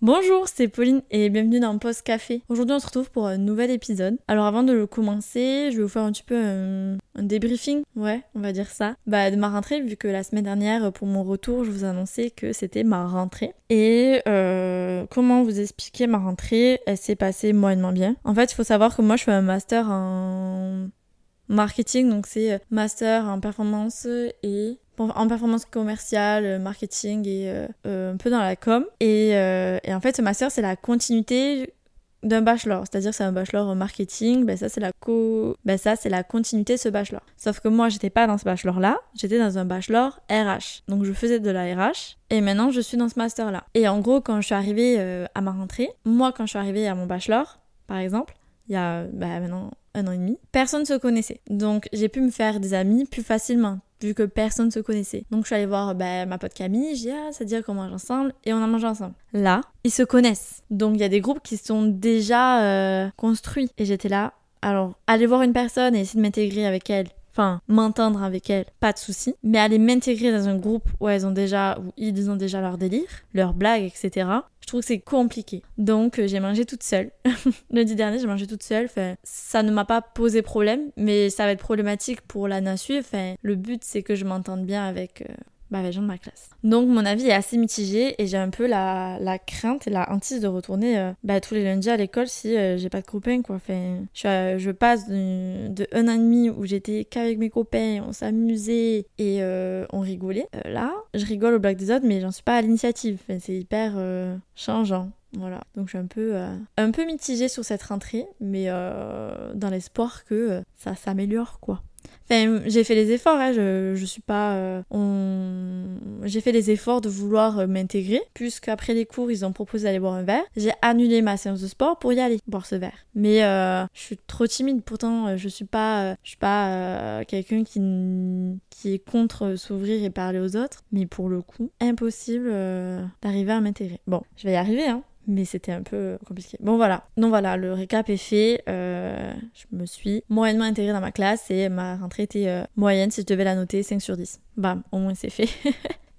Bonjour, c'est Pauline et bienvenue dans Post Café. Aujourd'hui, on se retrouve pour un nouvel épisode. Alors, avant de le commencer, je vais vous faire un petit peu un, débriefing, ouais, on va dire ça, bah, de ma rentrée, vu que la semaine dernière, pour mon retour, je vous annonçais que c'était ma rentrée. Et euh, comment vous expliquer ma rentrée? Elle s'est passée moyennement bien. En fait, il faut savoir que moi, je fais un master en marketing, donc c'est euh, master en performance et en performance commerciale, euh, marketing et euh, un peu dans la com. Et, et en fait, ce master, c'est la continuité d'un bachelor, c'est-à-dire c'est un bachelor marketing, ben ça c'est la co ben la continuité de ce bachelor. Sauf que moi j'étais pas dans ce bachelor là, j'étais dans un bachelor RH. Donc je faisais de la RH et maintenant je suis dans ce master là. Et en gros quand je suis arrivée à ma rentrée, moi quand je suis arrivée à mon bachelor par exemple, il y a bah, maintenant un an et demi, personne ne se connaissait. Donc j'ai pu me faire des amis plus facilement vu que personne ne se connaissait. Donc je suis allée voir bah, ma pote Camille, j'ai dit ah ça dit qu'on mange ensemble? Et on a mangé ensemble. Là, ils se connaissent. Donc il y a des groupes qui sont déjà euh, construits et j'étais là. Alors aller voir une personne et essayer de m'intégrer avec elle m'entendre avec elle, pas de souci. Mais aller m'intégrer dans un groupe où elles ont déjà, où ils ont déjà leur délire, leurs blagues, etc. Je trouve que c'est compliqué. Donc euh, j'ai mangé toute seule. Lundi dernier, j'ai mangé toute seule. Ça ne m'a pas posé problème, mais ça va être problématique pour l'année à suivre. Enfin, le but c'est que je m'entende bien avec. Euh, bah, les gens de ma classe. Donc mon avis est assez mitigé et j'ai un peu la, la, crainte et la hantise de retourner euh, bah, tous les lundis à l'école si euh, j'ai pas de copains quoi. Enfin, je, je passe de, de, un an et demi où j'étais qu'avec mes copains, on s'amusait et euh, on rigolait. là, je rigole au blagues des autres mais j'en suis pas à l'initiative. C'est hyper changeant. Voilà, donc je suis un peu, un peu mitigée sur cette rentrée, mais dans l'espoir que ça s'améliore quoi. Enfin, j'ai fait les efforts, hein, je, je suis pas. Euh, on... J'ai fait les efforts de vouloir euh, m'intégrer, puisqu'après les cours, ils ont proposé d'aller boire un verre. J'ai annulé ma séance de sport pour y aller boire ce verre. Mais euh, je suis trop timide, pourtant, je suis pas, je suis pas quelqu'un qui, qui est contre s'ouvrir et parler aux autres. Mais pour le coup, impossible d'arriver à m'intégrer. Bon, je vais y arriver, hein mais c'était un peu compliqué. Bon voilà, donc voilà, le récap est fait. Euh, je me suis moyennement intégrée dans ma classe et ma rentrée était euh, moyenne si je devais la noter 5 sur 10. Bam, au moins c'est fait.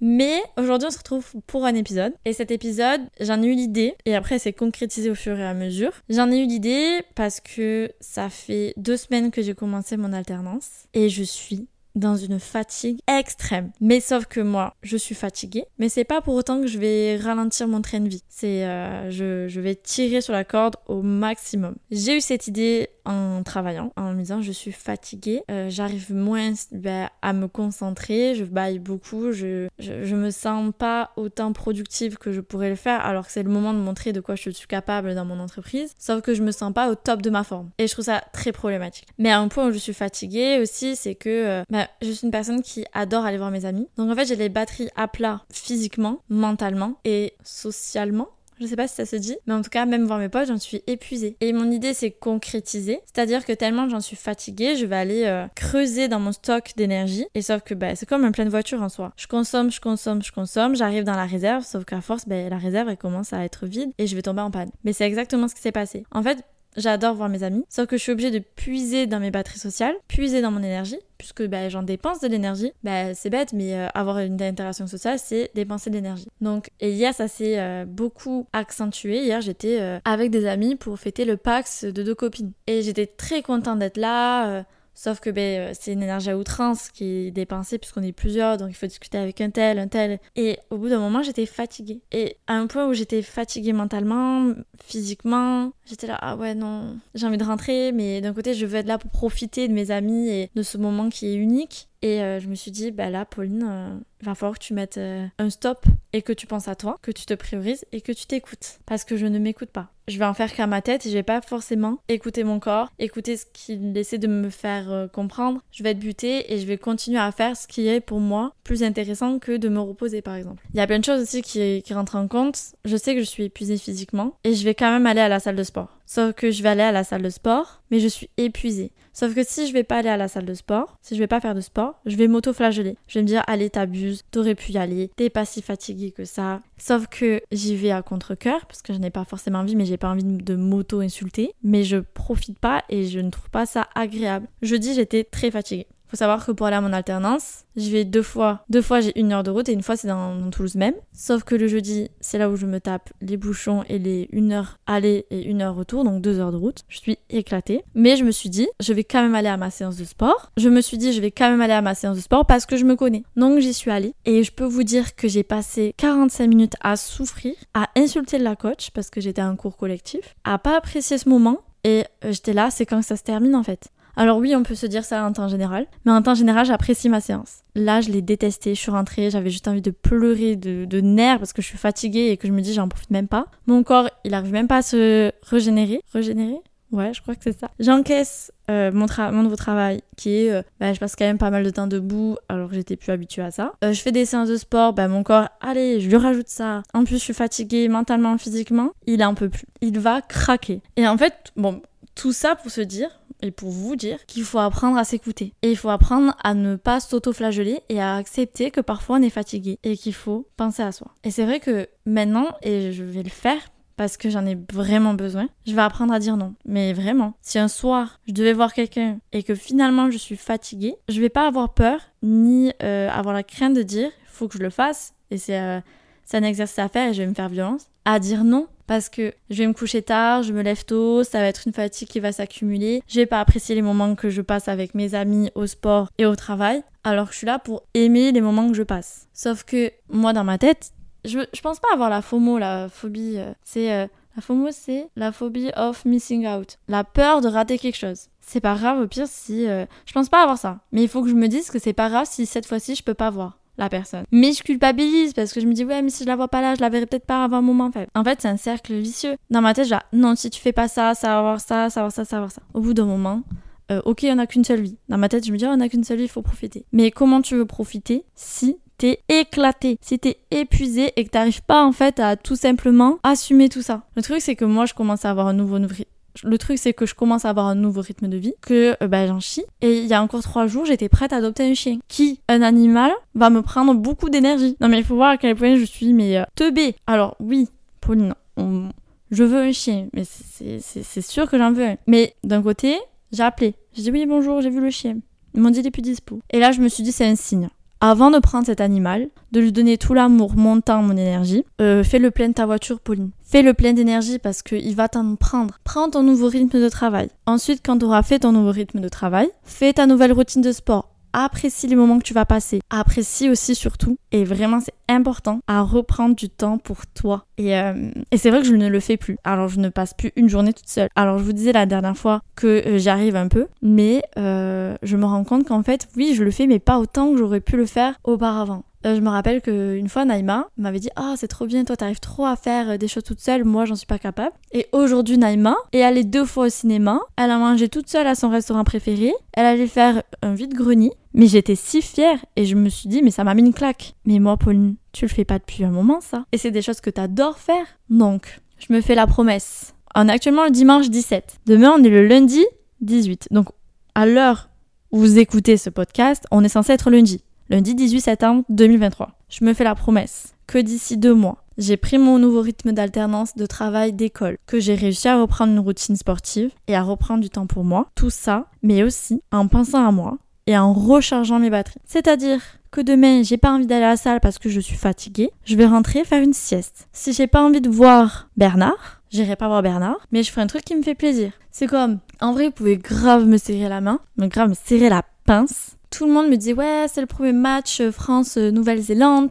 Mais aujourd'hui, on se retrouve pour un épisode. Et cet épisode, j'en ai eu l'idée. Et après, c'est concrétisé au fur et à mesure. J'en ai eu l'idée parce que ça fait deux semaines que j'ai commencé mon alternance. Et je suis dans une fatigue extrême. Mais sauf que moi, je suis fatiguée, mais c'est pas pour autant que je vais ralentir mon train de vie. C'est euh, je, je, vais tirer sur la corde au maximum. J'ai eu cette idée en travaillant, en me disant je suis fatiguée, euh, j'arrive moins bah, à me concentrer, je baille beaucoup, je, je, me sens pas autant productive que je pourrais le faire alors que c'est le moment de montrer de quoi je suis capable dans mon entreprise, sauf que je me sens pas au top de ma forme. Et je trouve ça très problématique. Mais à un point où je suis fatiguée aussi, c'est que euh, bah, je suis une personne qui adore aller voir mes amis. Donc en fait, j'ai les batteries à plat physiquement, mentalement et socialement. Je sais pas si ça se dit, mais en tout cas, même voir mes potes, j'en suis épuisée. Et mon idée, c'est concrétiser. C'est-à-dire que tellement j'en suis fatiguée, je vais aller euh, creuser dans mon stock d'énergie. Et sauf que bah, c'est comme un plein voiture en soi. Je consomme, je consomme, je consomme, j'arrive dans la réserve, sauf qu'à force, bah, la réserve, elle commence à être vide et je vais tomber en panne. Mais c'est exactement ce qui s'est passé. En fait, J'adore voir mes amis, sauf que je suis obligée de puiser dans mes batteries sociales, puiser dans mon énergie, puisque bah, j'en dépense de l'énergie. Bah, c'est bête, mais euh, avoir une interaction sociale, c'est dépenser de l'énergie. Donc, et hier, ça s'est euh, beaucoup accentué. Hier, j'étais euh, avec des amis pour fêter le Pax de deux copines. Et j'étais très contente d'être là Sauf que ben, euh, c'est une énergie à outrance qui est dépensée puisqu'on est plusieurs, donc il faut discuter avec un tel, un tel. Et au bout d'un moment, j'étais fatiguée. Et à un point où j'étais fatiguée mentalement, physiquement, j'étais là, ah ouais, non, j'ai envie de rentrer, mais d'un côté, je veux être là pour profiter de mes amis et de ce moment qui est unique. Et euh, je me suis dit, bah là, Pauline, euh, il va falloir que tu mettes euh, un stop et que tu penses à toi, que tu te priorises et que tu t'écoutes. Parce que je ne m'écoute pas. Je vais en faire qu'à ma tête et je vais pas forcément écouter mon corps, écouter ce qu'il essaie de me faire comprendre. Je vais être butée et je vais continuer à faire ce qui est pour moi plus intéressant que de me reposer, par exemple. Il y a plein de choses aussi qui, qui rentrent en compte. Je sais que je suis épuisée physiquement et je vais quand même aller à la salle de sport. Sauf que je vais aller à la salle de sport, mais je suis épuisée. Sauf que si je vais pas aller à la salle de sport, si je vais pas faire de sport, je vais m'auto-flageller. Je vais me dire, allez, t'abuses, t'aurais pu y aller, t'es pas si fatiguée que ça. Sauf que j'y vais à contre-coeur, parce que je n'ai pas forcément envie, mais j'ai pas envie de m'auto-insulter. Mais je profite pas et je ne trouve pas ça agréable. Jeudi, j'étais très fatiguée. Faut savoir que pour aller à mon alternance, je vais deux fois. Deux fois, j'ai une heure de route et une fois, c'est dans, Toulouse même. Sauf que le jeudi, c'est là où je me tape les bouchons et les une heure aller et une heure retour, donc deux heures de route. Je suis éclatée. Mais je me suis dit, je vais quand même aller à ma séance de sport. Je me suis dit, je vais quand même aller à ma séance de sport parce que je me connais. Donc j'y suis allée et je peux vous dire que j'ai passé 45 minutes à souffrir, à insulter la coach parce que j'étais un cours collectif, à pas apprécier ce moment. Et euh, j'étais là, c'est quand ça se termine en fait. Alors oui, on peut se dire ça en temps général, mais en temps général, j'apprécie ma séance. Là, je l'ai détesté, je suis rentrée, j'avais juste envie de pleurer de, nerfs parce que je suis fatiguée et que je me dis j'en profite même pas. Mon corps, il arrive même pas à se régénérer. Régénérer? Ouais, je crois que c'est ça. J'encaisse euh, mon, nouveau travail qui est, euh, bah, je passe quand même pas mal de temps debout alors que j'étais plus habituée à ça. Euh, je fais des séances de sport, bah, mon corps, allez, je lui rajoute ça. En plus, je suis fatiguée mentalement, physiquement. Il est un peu plus. Il va craquer. Et en fait, bon, tout ça pour se dire, et pour vous dire qu'il faut apprendre à s'écouter. Et il faut apprendre à ne pas s'auto-flageller et à accepter que parfois on est fatigué et qu'il faut penser à soi. Et c'est vrai que maintenant, et je vais le faire parce que j'en ai vraiment besoin, je vais apprendre à dire non. Mais vraiment, si un soir je devais voir quelqu'un et que finalement je suis fatiguée, je vais pas avoir peur ni euh, avoir la crainte de dire faut que je le fasse et c'est euh, un exercice à faire et je vais me faire violence, à dire non parce que je vais me coucher tard, je me lève tôt, ça va être une fatigue qui va s'accumuler. Je vais pas apprécier les moments que je passe avec mes amis au sport et au travail, alors que je suis là pour aimer les moments que je passe. Sauf que moi dans ma tête, je, je pense pas avoir la FOMO, la phobie, euh, c'est euh, la FOMO c'est la phobie of missing out, la peur de rater quelque chose. C'est pas grave au pire si euh, je pense pas avoir ça, mais il faut que je me dise que c'est pas grave si cette fois-ci je peux pas voir la personne. Mais je culpabilise parce que je me dis, ouais, mais si je la vois pas là, je la verrai peut-être pas avant un moment. En fait, en fait c'est un cercle vicieux. Dans ma tête, genre, non, si tu fais pas ça, ça va avoir ça, ça va avoir ça, ça va avoir ça. Au bout d'un moment, euh, ok, on a qu'une seule vie. Dans ma tête, je me dis, oh, on a qu'une seule vie, il faut profiter. Mais comment tu veux profiter si t'es éclaté, si t'es épuisé et que t'arrives pas en fait à tout simplement assumer tout ça? Le truc c'est que moi je commence à avoir un nouveau le truc, c'est que je commence à avoir un nouveau rythme de vie, que euh, bah, j'en chie. Et il y a encore trois jours, j'étais prête à adopter un chien. Qui, un animal, va me prendre beaucoup d'énergie. Non, mais il faut voir à quel point je suis, mais euh, teubée. Alors, oui, Pauline, je veux un chien, mais c'est sûr que j'en veux un. Mais d'un côté, j'ai appelé. J'ai dit oui, bonjour, j'ai vu le chien. Ils m'ont dit, il est plus dispo. Et là, je me suis dit, c'est un signe avant de prendre cet animal, de lui donner tout l'amour, mon temps, mon énergie, euh, fais le plein de ta voiture, Pauline. Fais le plein d'énergie parce qu'il va t'en prendre. Prends ton nouveau rythme de travail. Ensuite, quand tu auras fait ton nouveau rythme de travail, fais ta nouvelle routine de sport apprécie les moments que tu vas passer. Apprécie aussi surtout, et vraiment c'est important, à reprendre du temps pour toi. Et, euh, et c'est vrai que je ne le fais plus. Alors je ne passe plus une journée toute seule. Alors je vous disais la dernière fois que euh, j'y arrive un peu, mais euh, je me rends compte qu'en fait, oui, je le fais, mais pas autant que j'aurais pu le faire auparavant. Euh, je me rappelle qu'une fois, Naïma m'avait dit Ah, c'est trop bien, toi, t'arrives trop à faire euh, des choses toute seule, moi, j'en suis pas capable. Et aujourd'hui, Naïma est allée deux fois au cinéma, elle a mangé toute seule à son restaurant préféré, elle allait faire un vide-grenier, mais j'étais si fière et je me suis dit Mais ça m'a mis une claque. Mais moi, Pauline, tu le fais pas depuis un moment, ça. Et c'est des choses que t'adores faire. Donc, je me fais la promesse. On est actuellement le dimanche 17. Demain, on est le lundi 18. Donc, à l'heure où vous écoutez ce podcast, on est censé être lundi lundi 18 septembre 2023. Je me fais la promesse que d'ici deux mois, j'ai pris mon nouveau rythme d'alternance de travail d'école, que j'ai réussi à reprendre une routine sportive et à reprendre du temps pour moi. Tout ça, mais aussi en pensant à moi et en rechargeant mes batteries. C'est-à-dire que demain, j'ai pas envie d'aller à la salle parce que je suis fatiguée, je vais rentrer faire une sieste. Si j'ai pas envie de voir Bernard, j'irai pas voir Bernard, mais je ferai un truc qui me fait plaisir. C'est comme, en vrai, vous pouvez grave me serrer la main, me grave me serrer la pince tout le monde me dit ouais c'est le premier match euh, France euh,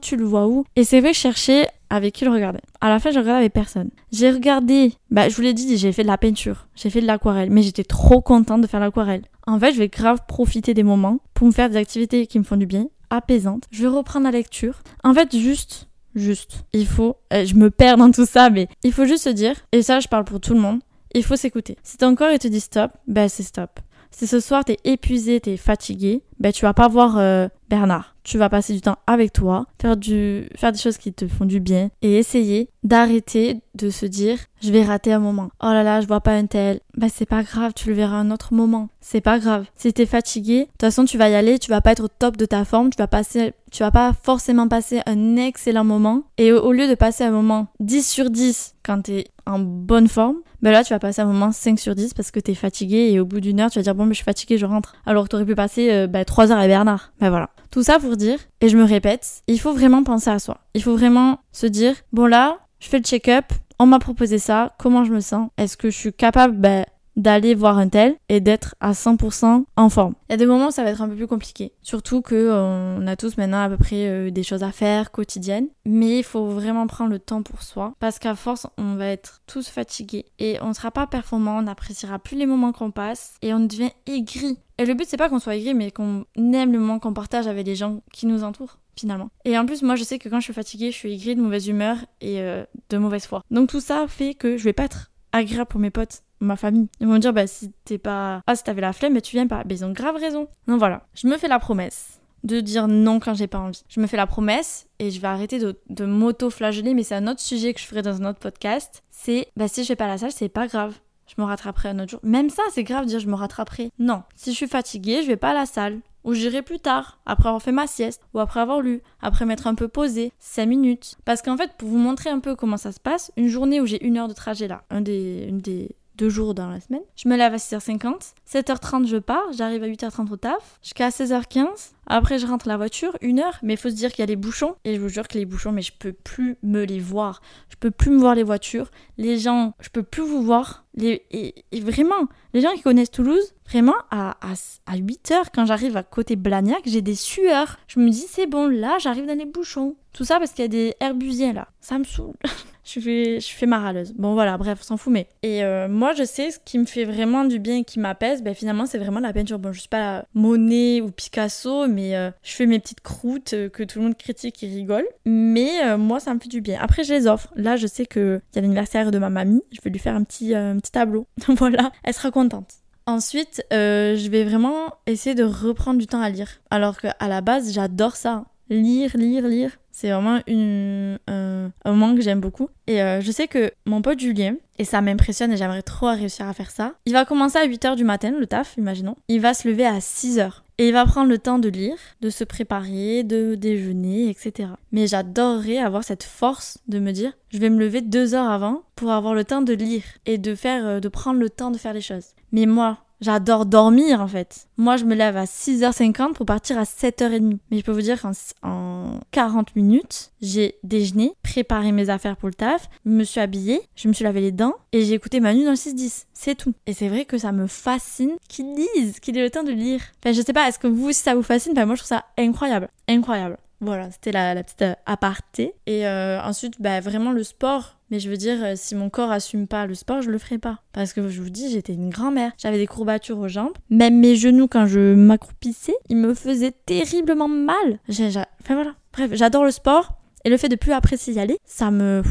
tu le vois où? Et c'est vrai cherchais avec qui le regarder. À la fin je regardais avec personne. J'ai regardé, bah je vous l'ai dit, j'ai fait de la peinture, j'ai fait de l'aquarelle, mais j'étais trop contente de faire l'aquarelle. En fait je vais grave profiter des moments pour me faire des activités qui me font du bien, apaisantes. Je vais reprendre la lecture. En fait juste, juste, il faut, euh, je me perds dans tout ça, mais il faut juste se dire, et ça je parle pour tout le monde, il faut s'écouter. Si ton corps il te dit stop, bah c'est stop. Si ce soir t'es épuisé, t'es fatigué, ben tu vas pas voir euh, Bernard. Tu vas passer du temps avec toi, faire, du, faire des choses qui te font du bien et essayer d'arrêter de se dire je vais rater un moment. Oh là là, je vois pas un tel. Bah c'est pas grave, tu le verras un autre moment. C'est pas grave. Si t'es fatigué, de toute façon tu vas y aller, tu vas pas être au top de ta forme, tu vas passer tu vas pas forcément passer un excellent moment et au lieu de passer un moment 10 sur 10 quand t'es en bonne forme, ben là tu vas passer un moment 5 sur 10 parce que t'es fatigué et au bout d'une heure tu vas dire bon mais je suis fatigué je rentre alors que t'aurais pu passer euh, ben, 3 heures à Bernard. Ben voilà. Tout ça pour dire, et je me répète, il faut vraiment penser à soi. Il faut vraiment se dire bon là je fais le check-up, on m'a proposé ça, comment je me sens Est-ce que je suis capable ben, d'aller voir un tel et d'être à 100% en forme. Il y a des moments où ça va être un peu plus compliqué, surtout que euh, on a tous maintenant à peu près euh, des choses à faire quotidiennes, mais il faut vraiment prendre le temps pour soi parce qu'à force on va être tous fatigués et on ne sera pas performant, on n'appréciera plus les moments qu'on passe et on devient aigri. Et le but c'est pas qu'on soit aigri mais qu'on aime le moment qu'on partage avec les gens qui nous entourent finalement. Et en plus, moi, je sais que quand je suis fatiguée, je suis aigrie, de mauvaise humeur et euh, de mauvaise foi. Donc tout ça fait que je vais pas être agréable pour mes potes, ma famille. Ils vont me dire, bah si t'es pas... Ah, si t'avais la flemme, mais tu viens pas. Mais ils ont grave raison. Donc voilà, je me fais la promesse de dire non quand j'ai pas envie. Je me fais la promesse et je vais arrêter de, de m'auto-flageller, mais c'est un autre sujet que je ferai dans un autre podcast. C'est, bah si je vais pas à la salle, c'est pas grave. Je me rattraperai un autre jour. Même ça, c'est grave de dire je me rattraperai. Non, si je suis fatiguée, je vais pas à la salle ou j'irai plus tard, après avoir fait ma sieste, ou après avoir lu, après m'être un peu posé, 5 minutes. Parce qu'en fait, pour vous montrer un peu comment ça se passe, une journée où j'ai une heure de trajet là, un des, une des deux jours dans la semaine, je me lève à 6h50, 7h30 je pars, j'arrive à 8h30 au taf, jusqu'à 16h15, après, je rentre la voiture, une heure, mais il faut se dire qu'il y a les bouchons. Et je vous jure que les bouchons, mais je peux plus me les voir. Je peux plus me voir les voitures. Les gens, je peux plus vous voir. Les, et, vraiment, les gens qui connaissent Toulouse, vraiment, à, à, à 8 heures, quand j'arrive à côté Blagnac, j'ai des sueurs. Je me dis, c'est bon, là, j'arrive dans les bouchons. Tout ça parce qu'il y a des herbusiers là. Ça me saoule. je, fais, je fais ma râleuse. Bon, voilà, bref, on s'en fout, mais. Et euh, moi, je sais, ce qui me fait vraiment du bien et qui m'apaise, ben finalement, c'est vraiment la peinture. Bon, je suis pas Monet ou Picasso, mais euh, je fais mes petites croûtes euh, que tout le monde critique et rigole. Mais moi, ça me fait du bien. Après, je les offre. Là, je sais qu'il y a l'anniversaire de ma mamie. Je vais lui faire un petit, un petit tableau. voilà, elle sera contente. Ensuite, je vais vraiment essayer de reprendre du temps à lire. Alors qu'à la base, j'adore ça. Lire, lire, lire. C'est vraiment une, un, moment que j'aime beaucoup. Et je sais que mon pote Julien, et ça m'impressionne et j'aimerais trop réussir à faire ça, il va commencer à 8h du matin, le taf, imaginons. Il va se lever à 6h. Et il va prendre le temps de lire, de se préparer, de déjeuner, etc. Mais j'adorerais avoir cette force de me dire, je vais me lever deux heures avant pour avoir le temps de lire et de faire, euh, de prendre le temps de faire les choses. Mais moi, J'adore dormir en fait. Moi, je me lève à 6h50 pour partir à 7h30. Mais je peux vous dire qu'en 40 minutes, j'ai déjeuné, préparé mes affaires pour le taf, me suis habillée, je me suis lavé les dents et j'ai écouté Manu dans le 6-10. C'est tout. Et c'est vrai que ça me fascine qu'il lise, qu'il ait le temps de lire. Enfin, je sais pas, est-ce que vous, si ça vous fascine, enfin, moi, je trouve ça incroyable. Incroyable. Voilà, c'était la, petite euh, aparté. Et euh, ensuite, bah, vraiment le sport. Mais je veux dire, euh, si mon corps assume pas le sport, je le ferai pas. Parce que je vous dis, j'étais une grand-mère. J'avais des courbatures aux jambes. Même mes genoux, quand je m'accroupissais, ils me faisaient terriblement mal. Enfin voilà. Bref, j'adore le sport. Et le fait de plus apprécier y aller, ça me.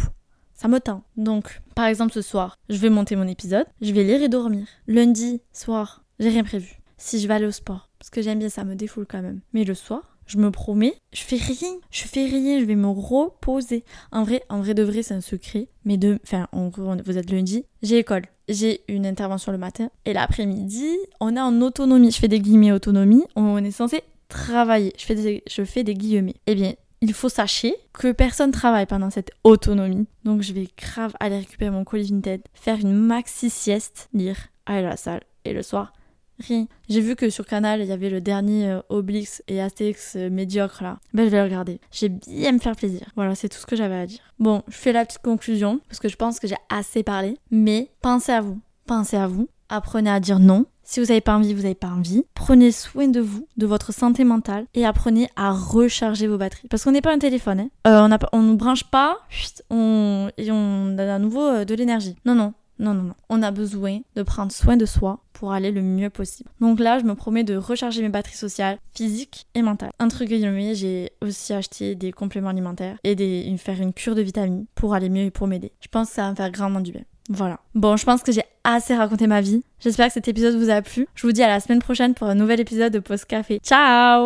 Ça me tend. Donc, par exemple, ce soir, je vais monter mon épisode, je vais lire et dormir. Lundi soir, j'ai rien prévu. Si je vais aller au sport, parce que j'aime bien, ça me défoule quand même. Mais le soir, je me promets, je fais rien, je fais rien, je vais me reposer. En vrai, en vrai de vrai, c'est un secret. Mais de, enfin, en gros, vous êtes lundi, j'ai école. J'ai une intervention le matin et l'après-midi, on est en autonomie. Je fais des guillemets autonomie. On est censé travailler. Je fais des, je fais des guillemets. Eh bien, il faut sachez que personne travaille pendant cette autonomie. Donc je vais grave aller récupérer mon colis Vinted, faire une maxi sieste, lire, aller à la salle et le soir Rien. J'ai vu que sur Canal, il y avait le dernier euh, Oblix et Astérix euh, médiocre là. Ben, je vais le regarder. J'ai bien me faire plaisir. Voilà, c'est tout ce que j'avais à dire. Bon, je fais la petite conclusion parce que je pense que j'ai assez parlé. Mais pensez à vous. Pensez à vous. Apprenez à dire non. Si vous n'avez pas envie, vous n'avez pas envie. Prenez soin de vous, de votre santé mentale et apprenez à recharger vos batteries. Parce qu'on n'est pas un téléphone. Hein. Euh, on ne nous branche pas on, et on a à nouveau de l'énergie. Non, non. Non, non, non. On a besoin de prendre soin de soi pour aller le mieux possible. Donc là, je me promets de recharger mes batteries sociales, physiques et mentales. Un truc guillemets, j'ai aussi acheté des compléments alimentaires et des, faire une cure de vitamines pour aller mieux et pour m'aider. Je pense que ça va me faire grandement du bien. Voilà. Bon, je pense que j'ai assez raconté ma vie. J'espère que cet épisode vous a plu. Je vous dis à la semaine prochaine pour un nouvel épisode de Post Café. Ciao